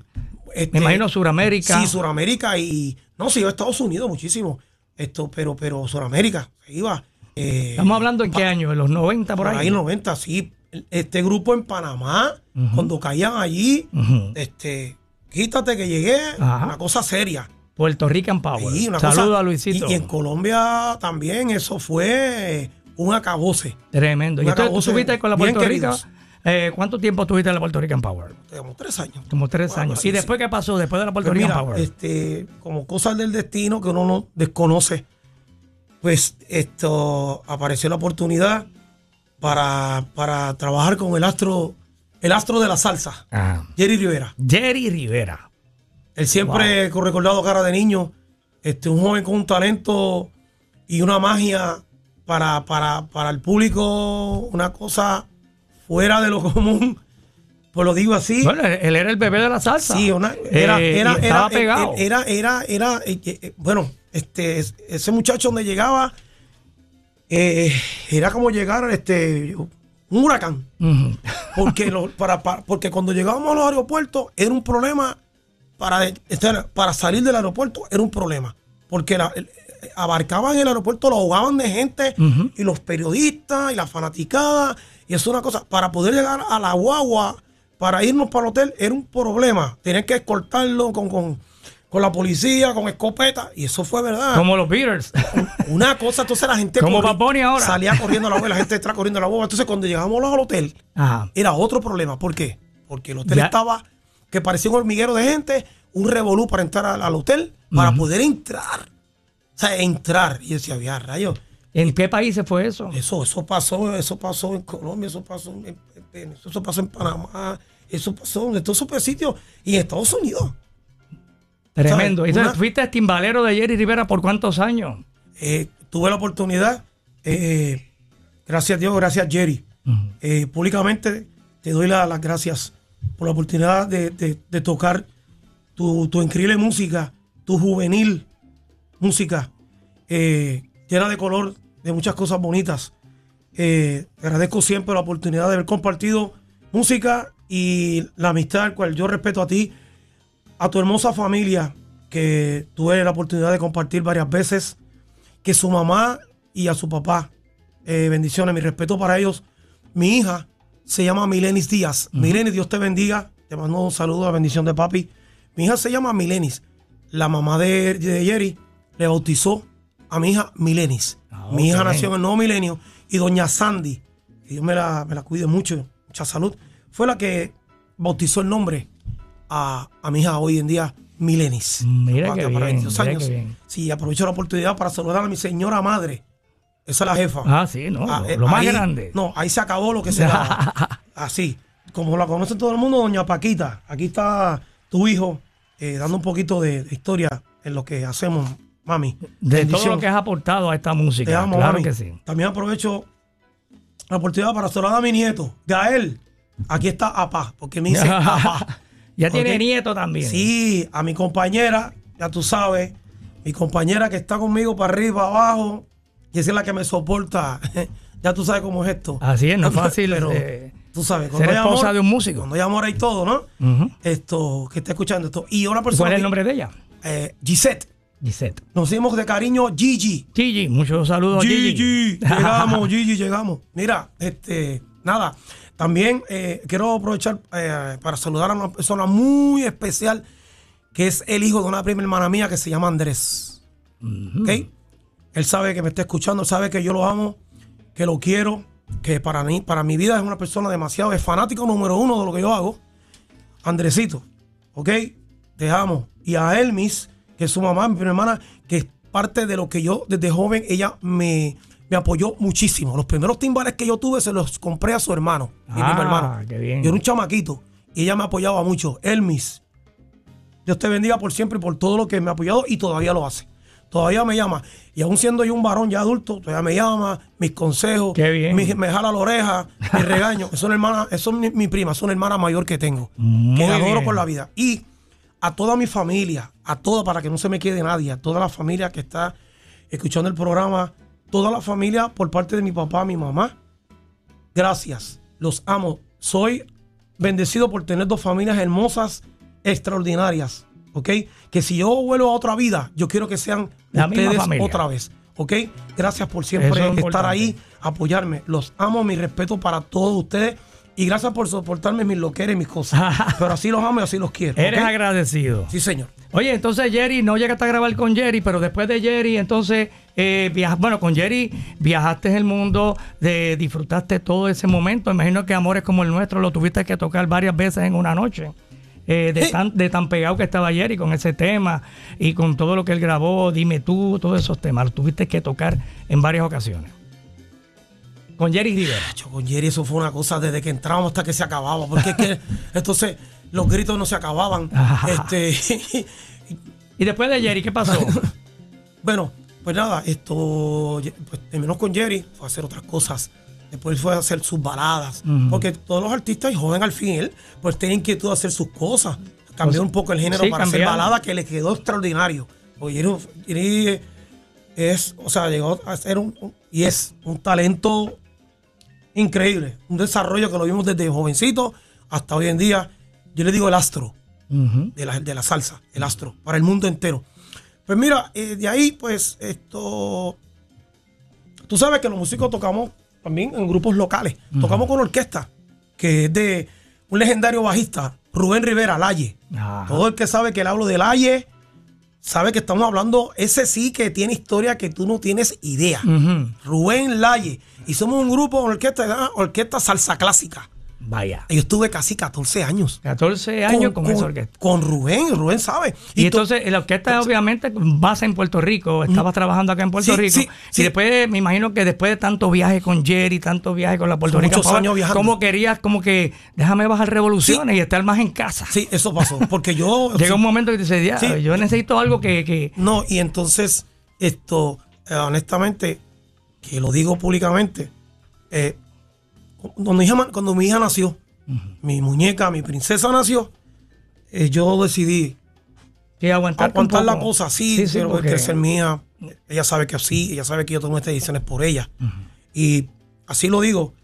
Este, Me imagino Suramérica. Sí, Suramérica y. No, sí, Estados Unidos muchísimo. Esto, pero, pero Suramérica se iba. eh, Estamos hablando en qué año, en los 90 por, por ahí ahí. en 90, sí. Este grupo en Panamá, cuando caían allí, este, quítate que llegué, Ajá. una cosa seria. Puerto Rican Power. Sí, Saludos a Luisito. Y, y en Colombia también eso fue un acabose. Tremendo. ¿Y tú estuviste con la Puerto Rica? queridos. Eh, ¿Cuánto tiempo estuviste en la Puerto Rican Power? Tenemos tres años. Como tres Bueno, años. ¿Y después qué pasó? Después de la Puerto Pues Rican mira, Power. este, como cosas del destino que uno no desconoce, pues esto apareció la oportunidad para, para trabajar con el astro, el astro de la salsa, Ajá. Jerry Rivera. Jerry Rivera. Él siempre con recordado cara de niño, este, un joven con un talento y una magia para, para, para el público, una cosa fuera de lo común. Pues lo digo así. Bueno, él era el bebé de la salsa. Sí, una- era, Eh, era, estaba era, pegado. era, era, era, eh, eh, bueno, este, es- ese muchacho donde llegaba, eh, era como llegar, este, un huracán. Porque, lo- para, para- porque cuando llegábamos a los aeropuertos era un problema para, estar- para salir del aeropuerto, era un problema. Porque la- eh, abarcaban el aeropuerto, lo ahogaban de gente y los periodistas y la fanaticada. Y eso es una cosa, para poder llegar a la guagua, para irnos para el hotel, era un problema. Tenían que escoltarlo con, con, con la policía, con escopeta. Y eso fue verdad. Como los Beatles. Una cosa, entonces la gente Como corri- ahora. salía corriendo a la boba, la gente detrás corriendo a la boba. Entonces cuando llegamos al hotel, Ajá. era otro problema. ¿Por qué? Porque el hotel Ya. estaba que parecía un hormiguero de gente, un revolú para entrar al, al hotel, para poder entrar. O sea, entrar. Y yo decía, había rayos. ¿En qué países fue eso? Eso, eso pasó, eso pasó en Colombia, eso pasó en, en- eso pasó en Panamá, eso pasó en todos esos sitios y en Estados Unidos. Tremendo. Entonces, Una- fuiste timbalero de Jerry Rivera por cuántos años? Eh, tuve la oportunidad, eh, gracias a Dios, gracias Jerry. Eh, públicamente te doy la- las gracias por la oportunidad de, de- de tocar tu, tu increíble música, tu juvenil música, llena de color, de muchas cosas bonitas. Eh, agradezco siempre la oportunidad de haber compartido música y la amistad, al cual yo respeto a ti, a tu hermosa familia, que tuve la oportunidad de compartir varias veces que su mamá y a su papá. eh, bendiciones, mi respeto para ellos. Mi hija se llama Milenis Díaz. Milenis, Dios te bendiga. Te mando un saludo, la bendición de papi. Mi hija se llama Milenis. La mamá de, de Jerry le bautizó a mi hija Milenis. Ah, Mi hija nació en el nuevo milenio. Y doña Sandy, que Dios me la, me la cuide mucho, mucha salud, fue la que bautizó el nombre a, a mi hija hoy en día, Milenis. Mira para bien, 22 mira años. bien. Sí, aprovecho la oportunidad para saludar a mi señora madre. Esa es la jefa. Ah, sí, no, Ah, lo, eh, lo más grande. No, ahí se acabó lo que se daba. (laughs) Así. Como la conoce todo el mundo, doña Paquita. Aquí está tu hijo eh, dando un poquito de, de historia en lo que hacemos, mami. de todo lo que has aportado a esta música. Te amo, claro mami. que sí. También aprovecho la oportunidad para saludar a mi nieto, Gael. Aquí está Apá, porque me dice (laughs) Apá. ya tiene nieto también. Sí, a mi compañera, ya tú sabes, mi compañera que está conmigo para arriba, abajo, y esa es la que me soporta. (laughs) ya tú sabes cómo es esto. Así es, no es (laughs) fácil, Pero eh, tú sabes, ser hay esposa amor- de un músico. Cuando hay amor hay todo, ¿no? Esto, que está escuchando esto. Y una ¿Y persona. ¿Cuál es el nombre de ella? Eh, Gisette. Gisette. Nos decimos de cariño Gigi. Gigi, muchos saludos a Gigi. Gigi, llegamos, (laughs) Gigi, llegamos. Mira, este, nada, también eh, quiero aprovechar eh, para saludar a una persona muy especial que es el hijo de una prima hermana mía que se llama Andrés. ¿Ok? Él sabe que me está escuchando, sabe que yo lo amo, que lo quiero, que para mí, para mi vida es una persona demasiado, es fanático número uno de lo que yo hago. Andresito, ¿ok? Te amo. Y a Elmis, que es su mamá, mi prima hermana, que es parte de lo que yo desde joven, ella me, me apoyó muchísimo. Los primeros timbales que yo tuve se los compré a su hermano, mi Ah, primo hermano. qué bien. Yo era un chamaquito y ella me apoyaba mucho. Elmis, Dios te bendiga por siempre y por todo lo que me ha apoyado y todavía lo hace. Todavía me llama. Y aún siendo yo un varón ya adulto, todavía me llama, mis consejos, Qué bien. mi- me jala la oreja, mi regaño. (laughs) Es una hermana, es mi, mi prima, es una hermana mayor que tengo. Muy que adoro bien. por la vida. Y a toda mi familia, a toda, para que no se me quede nadie, a toda la familia que está escuchando el programa, toda la familia por parte de mi papá, mi mamá. Gracias, los amo. Soy bendecido por tener dos familias hermosas, extraordinarias, ¿ok? Que si yo vuelvo a otra vida, yo quiero que sean La ustedes otra vez, ¿ok? Gracias por siempre es estar ahí, apoyarme. Los amo, mi respeto para todos ustedes. Y gracias por soportarme mis loqueras y mis cosas. (laughs) Pero así los amo y así los quiero. Eres agradecido. Sí, señor. Oye, entonces Jerry, no llegaste a grabar con Jerry, pero después de Jerry, entonces, eh, viaja- bueno, con Jerry viajaste el mundo, de, disfrutaste todo ese momento. Imagino que Amores como el nuestro lo tuviste que tocar varias veces en una noche. eh, de, tan, de tan pegado que estaba Jerry con ese tema y con todo lo que él grabó, dime tú, todos esos temas, los tuviste que tocar en varias ocasiones. Con Jerry Rivera. Yo con Jerry eso fue una cosa desde que entrábamos hasta que se acababa, porque es que (laughs) entonces los gritos no se acababan. este, (laughs) (laughs) Y después de Jerry, ¿qué pasó? bueno, pues nada, esto pues, terminó con Jerry, fue a hacer otras cosas. Después fue a hacer sus baladas. Porque todos los artistas, y joven al fin, pues tienen inquietud de hacer sus cosas. Cambió Pues, un poco el género sí, para hacer balada que le quedó extraordinario. Porque Jerry, Jerry es, o sea, llegó a ser un, un- y es un talento increíble. Un desarrollo que lo vimos desde jovencito hasta hoy en día. Yo le digo el astro de la, de la salsa, el astro, para el mundo entero. Pues mira, eh, de ahí, pues, esto. Tú sabes que los músicos tocamos también en grupos locales. Tocamos con orquesta, que es de un legendario bajista, Rubén Rivera, Laye. Ajá. Todo el que sabe que le hablo de Laye, sabe que estamos hablando, ese sí que tiene historia que tú no tienes idea. Rubén Laye. Y somos un grupo, una orquesta, Orquesta Salsa Clásica. Vaya. Yo estuve casi 14 años. 14 años con, esa orquesta. Con Rubén, Rubén sabe. Y, to- entonces la orquesta obviamente con base en Puerto Rico, estabas trabajando acá en Puerto Sí, Rico. sí, sí. Y después me imagino que después de tanto viaje con Jerry, tanto viaje con la Puerto Son Rico, muchos años viajando. como querías como que déjame bajar revoluciones y estar más en casa. Sí, eso pasó. Porque yo. (laughs) Llega sí, un momento que te dices, "Ya, Sí. yo necesito algo que, que No, y entonces, esto, eh, honestamente, que lo digo públicamente, eh, cuando, mi hija, cuando mi hija nació, mi muñeca, mi princesa nació, eh, yo decidí que aguantar, aguantar la cosa así, pero porque- porque ser mía, ella sabe que así, ella sabe que yo tomo estas decisiones por ella. Y así lo digo,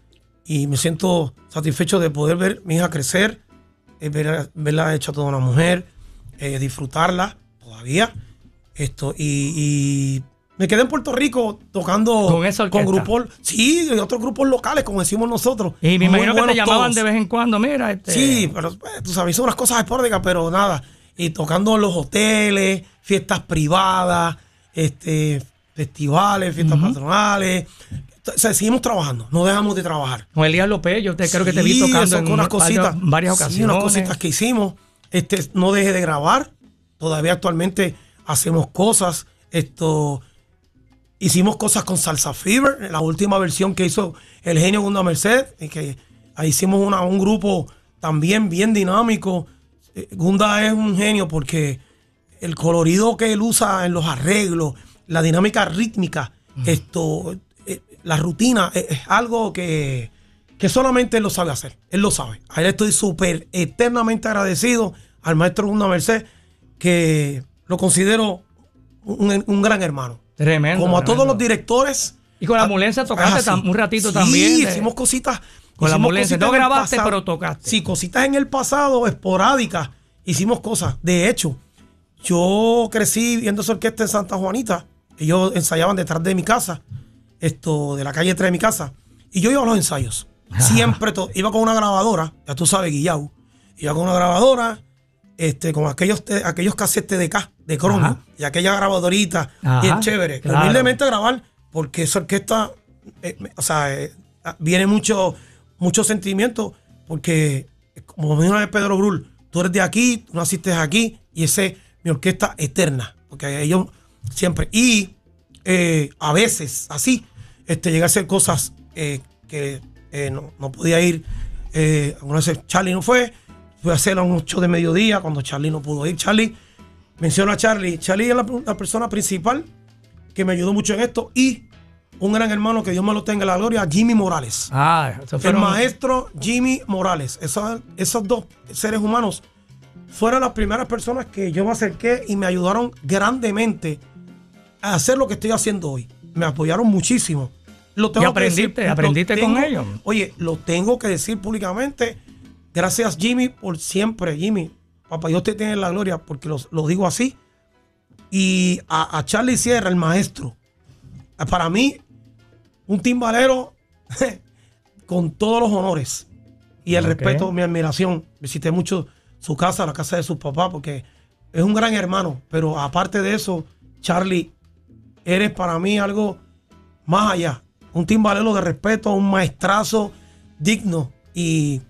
y me siento satisfecho de poder ver mi hija crecer, eh, ver- verla hecha toda una mujer, disfrutarla todavía. Esto, y, y me quedé en Puerto Rico tocando Con esa orquesta. grupos, sí, de otros grupos locales, como decimos nosotros. Y me imagino que te llamaban todos. de vez en cuando, mira, este, Sí, pero pues, tú sabes, hizo unas cosas esporádicas, pero nada. Y tocando en los hoteles, fiestas privadas, este, festivales, fiestas patronales. O sea, seguimos trabajando, no dejamos de trabajar. con Elías López, yo te creo que te vi Sí, tocando en con unas varias- cositas, varias sí, ocasiones. unas cositas que hicimos. Este, no deje de grabar. Todavía actualmente hacemos cosas. Esto hicimos cosas con Salsa Fever, la última versión que hizo el genio Gunda Merced, y que ahí hicimos una- un grupo también bien dinámico. Eh, Gunda es un genio porque el colorido que él usa en los arreglos, la dinámica rítmica, esto, eh, la rutina, eh, es algo que, que solamente él lo sabe hacer. Él lo sabe. A él estoy súper eternamente agradecido al maestro Gunda Merced, que lo considero un, un gran hermano. Tremendo. Como a todos los directores. Y con la Ah, ambulancia tocaste un ratito Sí, también de- hicimos cositas. Con la ambulancia. No grabaste, pasado. pero tocaste. Sí, cositas en el pasado, esporádicas. Hicimos cosas. De hecho, yo crecí viendo esa orquesta en Santa Juanita. Ellos ensayaban detrás de mi casa, esto, de la calle 3 de mi casa. Y yo iba a los ensayos. (laughs) Siempre iba con una grabadora, ya tú sabes, Guillau. Iba con una grabadora, este, con aquellos, te- aquellos cassettes de K, de cromo, y aquella grabadorita, Ajá, bien chévere. claro. Humildemente grabar, porque esa orquesta, eh, o sea, eh, ah, viene mucho, mucho sentimiento, porque, como me dijo una vez Pedro Brul, tú eres de aquí, tú naciste aquí, y esa es mi orquesta eterna, porque ellos siempre, y eh, a veces, así, este, llegué a hacer cosas que no, no podía ir, eh, algunas veces Charlie no fue, fui a hacer un show de mediodía cuando Charlie no pudo ir. Charlie, menciono a Charlie, Charlie es la, la persona principal que me ayudó mucho en esto y un gran hermano que Dios me lo tenga en la gloria, Jimmy Morales. Ah, El maestro Jimmy Morales. Esos, esos dos seres humanos fueron las primeras personas que yo me acerqué y me ayudaron grandemente a hacer lo que estoy haciendo hoy. Me apoyaron muchísimo. Lo tengo ¿Y que aprendiste? ¿Aprendiste con ellos? Oye, lo tengo que decir públicamente. Gracias, Jimmy, por siempre, Jimmy. Papá, Dios te tiene en la gloria porque los- lo digo así. Y a, a Charlie Sierra, el maestro. Para mí, un timbalero (laughs) con todos los honores y el respeto, mi admiración. Visité mucho su casa, la casa de sus papás, porque es un gran hermano. Pero aparte de eso, Charlie, eres para mí algo más allá. Un timbalero de respeto, un maestrazo digno. Y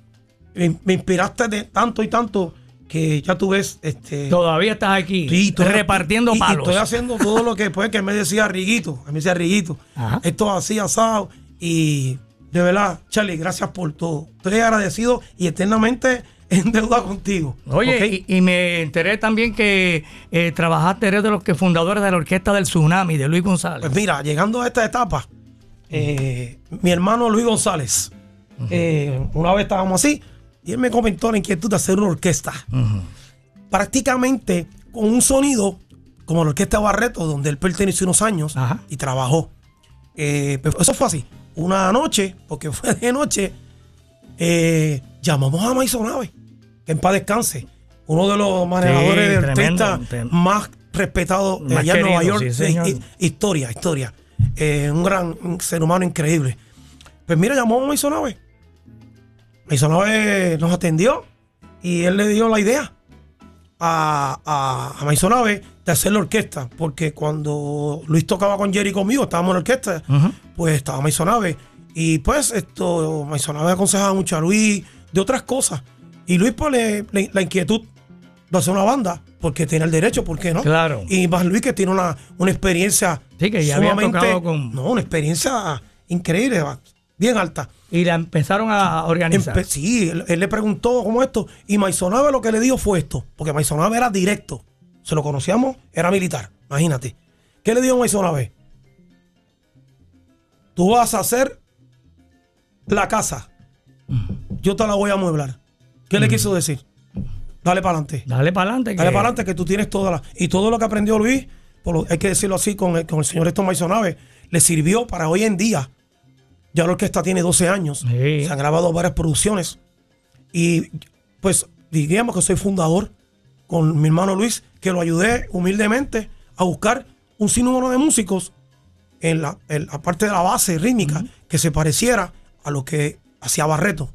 me, me inspiraste de tanto y tanto que ya tú ves. Este, Todavía estás aquí Sí, estoy- repartiendo y- y palos. estoy haciendo todo lo que pues que me decía Riguito. A mí me decía Riguito. Ajá. Esto así asado. Y de verdad, Charlie, gracias por todo. Estoy agradecido y eternamente (laughs) en deuda contigo. Oye, ¿ok? y, y me enteré también que eh, trabajaste, eres de los que fundadores de la orquesta del Tsunami, de Luis González. Pues mira, llegando a esta etapa, eh, mi hermano Luis González, eh, una vez estábamos así, y él me comentó la inquietud de hacer una orquesta. Prácticamente con un sonido como la orquesta Barreto, donde él perteneció unos años y trabajó. Eh, pues eso fue así. Una noche, porque (laughs) fue de noche, eh, llamamos a Maisonave, que en paz descanse, uno de los manejadores de orquesta más respetados Más allá en Nueva York. sí, Eh, historia, historia. Eh, un gran un ser humano increíble. Pues mira, llamó a Maisonave. Maisonave nos atendió y él le dio la idea a, a, a Maisonave de hacer la orquesta. Porque cuando Luis tocaba con Jerry y conmigo, estábamos en la orquesta, pues estaba Maisonave. Y pues esto, Maisonave aconsejaba mucho a Luis de otras cosas. Y Luis, pues, le- le- la inquietud de hacer una banda, porque tiene el derecho, ¿por qué no? Claro. Y más Luis, que tiene una, una experiencia. Sí, que ya había tocado con- No, una experiencia increíble, bien alta. Y la empezaron a organizar. Empe- sí, él, él le preguntó cómo esto. Y Maisonave lo que le dijo fue esto. Porque Maisonave era directo. Se lo conocíamos, era militar. Imagínate. ¿Qué le dijo Maisonave? Tú vas a hacer la casa. Yo te la voy a amueblar. ¿Qué le quiso decir? Dale para adelante. Dale para adelante. Dale para adelante que tú tienes toda la... Y todo lo que aprendió Luis, por lo- hay que decirlo así con el, con el señor Héctor Maisonave, le sirvió para hoy en día. Ya la orquesta tiene 12 años. Sí. Se han grabado varias producciones. Y pues diríamos que soy fundador con mi hermano Luis, que lo ayudé humildemente a buscar un sinnúmero de músicos en la, en la parte de la base rítmica que se pareciera a lo que hacía Barreto.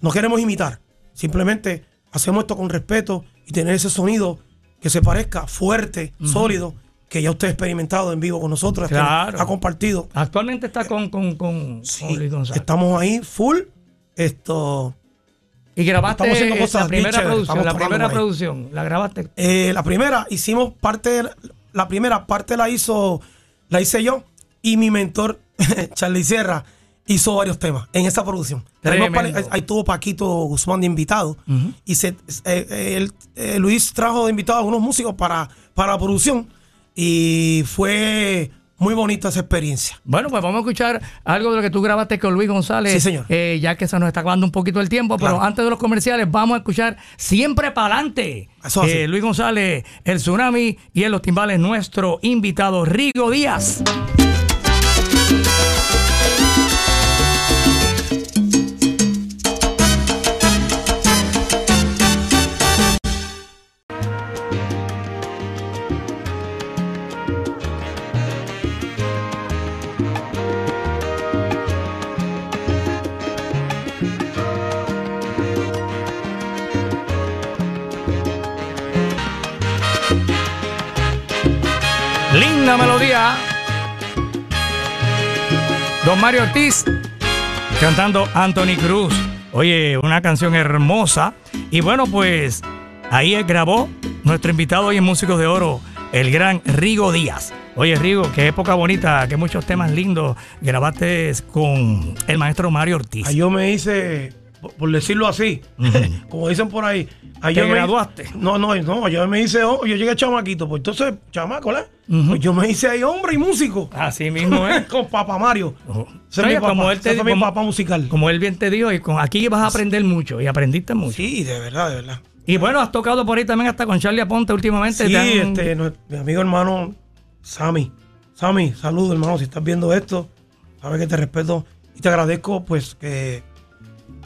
No queremos imitar, simplemente hacemos esto con respeto y tener ese sonido que se parezca fuerte, sólido, que ya usted ha experimentado en vivo con nosotros, Claro. ha compartido. Actualmente está con, con, con, Sí, con Luis González. estamos ahí full. Esto, y grabaste estamos haciendo eh, cosas la primera chéveres, producción. La primera ahí. producción. La grabaste. Eh, la primera hicimos parte, de la, la primera parte la hizo, la hice yo y mi mentor (laughs) Charlie Sierra hizo varios temas en esa producción. Ahí tuvo Paquito Guzmán de invitado y se, eh, eh, él, eh, Luis trajo de invitado a unos músicos para, para la producción y fue muy bonita esa experiencia. Bueno, pues vamos a escuchar algo de lo que tú grabaste con Luis González. Sí, señor. eh, ya que se nos está acabando un poquito el tiempo, pero antes de los comerciales vamos a escuchar Siempre para adelante. Así. Luis González, el Tsunami y en los timbales nuestro invitado Rigo Díaz. Don Mario Ortiz cantando Anthony Cruz. Oye, una canción hermosa. Y bueno, pues ahí grabó nuestro invitado hoy en Músicos de Oro, el gran Rigo Díaz. Oye, Rigo, qué época bonita, qué muchos temas lindos grabaste con el maestro Mario Ortiz. Ahí yo me hice, por, por decirlo así, (laughs) como dicen por ahí. ahí ¿Te me- graduaste? no, no, no, yo me hice, oh, yo llegué chamaquito, pues entonces, chamaco, ¿verdad? Pues yo me hice ahí hombre y músico. Así mismo (laughs) es. con Papá Mario. Ese es Oye, mi papá, como él te ese mi como- papá musical. Como él bien te dijo, y con, aquí vas a aprender mucho y aprendiste mucho. Sí, de verdad, de verdad. Y bueno, has tocado por ahí también hasta con Charlie Aponte últimamente. Sí, han- este, no- mi amigo hermano Sammy. Sammy, saludos hermano, si estás viendo esto, sabes que te respeto y te agradezco pues que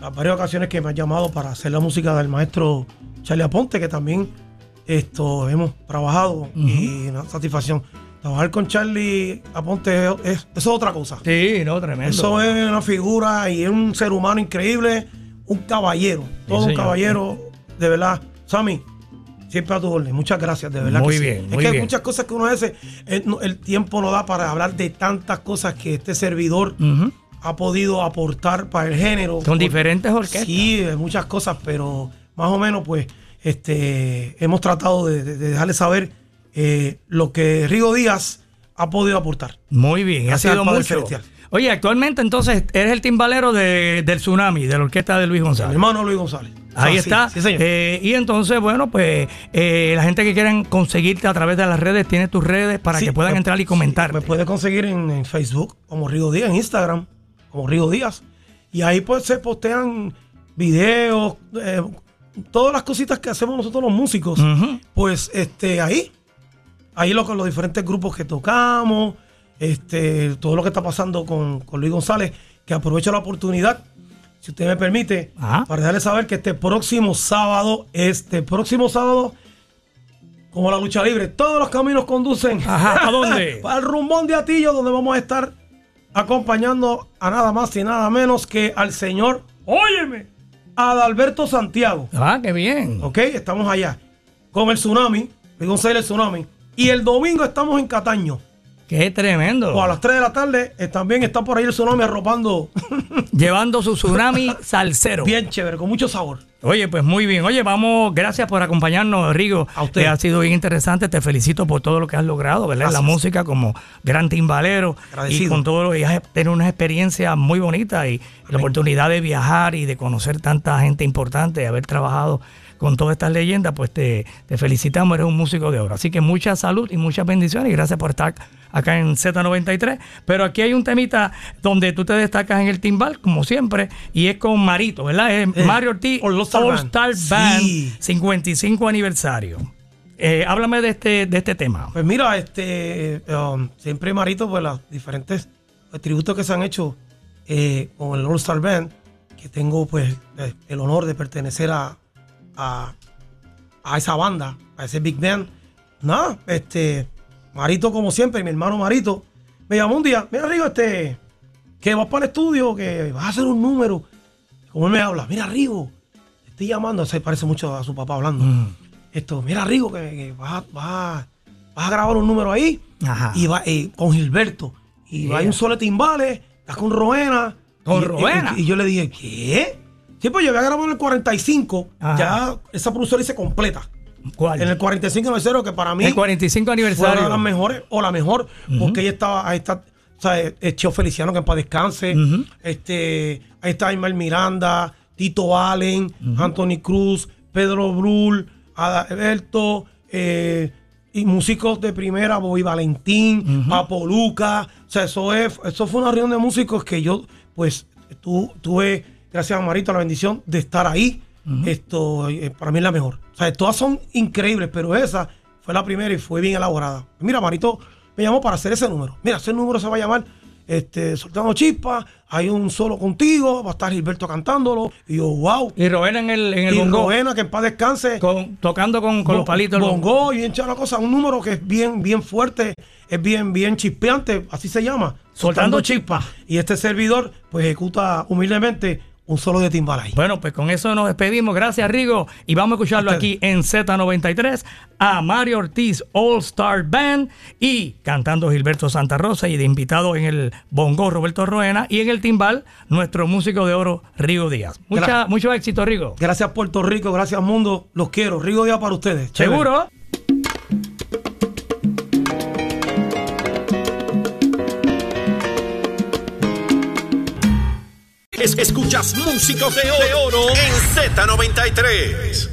las varias ocasiones que me has llamado para hacer la música del maestro Charlie Aponte, que también esto hemos trabajado y una satisfacción. Trabajar con Charlie Aponte es, es- otra cosa. Sí, no, tremendo. Eso es una figura y es un ser humano increíble, un caballero, todo un caballero, de verdad. Sammy, siempre a tu orden. Muchas gracias, de verdad. Muy que sí. bien, Es que hay muchas cosas que uno hace, el, no- el tiempo no da para hablar de tantas cosas que este servidor. Ha podido aportar para el género. Con Por- diferentes orquestas. Sí, muchas cosas, pero más o menos, pues, este, hemos tratado de, de- de dejarle saber eh, lo que Rigo Díaz ha podido aportar. Muy bien, ha sido mucho. Celestial. Oye, actualmente entonces eres el timbalero de- del Tsunami, de la orquesta de Luis Mi González. hermano Luis González. Ahí Ah, está. Sí, señor. Eh, y entonces, bueno, pues eh, la gente que quieran conseguirte a través de las redes, tiene tus redes para Sí, que puedan me- entrar y comentar. me puede conseguir en, en Facebook como Rigo Díaz, en Instagram como Rigo Díaz. Y ahí pues se postean videos, eh, todas las cositas que hacemos nosotros los músicos. Pues este ahí, ahí lo, con los diferentes grupos que tocamos, este, todo lo que está pasando con, con Luis González, que aprovecho la oportunidad, si usted me permite, Ajá. para darle saber que este próximo sábado, este próximo sábado, como la lucha libre, todos los caminos conducen Ajá, ¿a dónde? (laughs) Para el rumbón de Atillo, donde vamos a estar acompañando a nada más y nada menos que al señor, óyeme, Adalberto Santiago. Ah, qué bien. ¿Ok? Estamos allá con el tsunami, González el tsunami. Y el domingo estamos en Cataño. Qué tremendo. O a las 3 de la tarde eh, también está por ahí el tsunami arropando (laughs) Llevando su tsunami (laughs) salsero. bien chévere, con mucho sabor. Oye, pues muy bien. Oye, vamos, gracias por acompañarnos, Rigo. A usted. Eh, ha sido bien interesante. Te felicito por todo lo que has logrado, ¿verdad? La música como gran timbalero. Y Agradecido. con todo lo y has tenido una experiencia muy bonita y la oportunidad de viajar y de conocer tanta gente importante, de haber trabajado con todas estas leyendas, pues te, te felicitamos, eres un músico de oro. Así que mucha salud y muchas bendiciones y gracias por estar acá en Z93. Pero aquí hay un temita donde tú te destacas en el timbal, como siempre, y es con Marito, ¿verdad? Es Eh, Mario Ortiz, All Star All. Star Band, Sí. 55 aniversario. Eh, háblame de este, de este tema. Pues mira, este um, siempre Marito, pues los diferentes tributos que se han hecho eh, con el All Star Band, que tengo pues eh, el honor de pertenecer a, a, a esa banda, a ese Big Band. Nada, este Marito como siempre, mi hermano Marito, me llamó un día, mira Rigo, este, que vas para el estudio, que vas a hacer un número. Como él me habla, mira Rigo, te estoy llamando, se parece mucho a su papá hablando. Esto, mira Rigo, que, que vas, a, vas a- vas a grabar un número ahí Ajá. y va eh, con Gilberto. Y va Yeah. un solo timbales, estás con Roena. ¿Con Y- Roena? Y, y yo le dije, ¿qué? Sí, pues yo había grabado en el 45, Ajá. ya esa producción hice completa. ¿Cuál? En el 45 aniversario, que para mí El 45 fue una aniversario. de las mejores, o la mejor, porque ella estaba, ahí está, o sea, eh, Cheo Feliciano, que en paz descanse, este, ahí está Ismael Miranda, Tito Allen, Anthony Cruz, Pedro Brul, Adalberto, eh, y músicos de primera, Bobby Valentín, Papo Luca, o sea, eso, es, eso fue una reunión de músicos que yo, pues, tu- tuve, gracias a Marito, la bendición de estar ahí. Esto, eh, para mí es la mejor. O sea, todas son increíbles, pero esa fue la primera y fue bien elaborada. Mira, Marito me llamó para hacer ese número. Mira, ese número se va a llamar este, Soltando Chispa, hay un solo contigo, va a estar Gilberto cantándolo. Y yo, wow. Y Roena en el, en el Y bongo. Rowena, que en paz descanse. con- tocando con, con los palitos. bongo. Y bien la cosa. Un número que es bien, bien fuerte, es bien, bien chispeante, así se llama. Soltando chispa. Y este servidor, pues ejecuta humildemente un solo de timbal ahí. Bueno, pues con eso nos despedimos. Gracias, Rigo. Y vamos a escucharlo aquí en Z93 a Mario Ortiz All Star Band y cantando Gilberto Santa Rosa y de invitado en el bongo Roberto Roena y en el timbal nuestro músico de oro Rigo Díaz. Mucha, mucho éxito, Rigo. Gracias Puerto Rico, gracias mundo, los quiero. Rigo Día para ustedes. Chévere. ¿Seguro? Es- escuchas músicos de oro en Z93.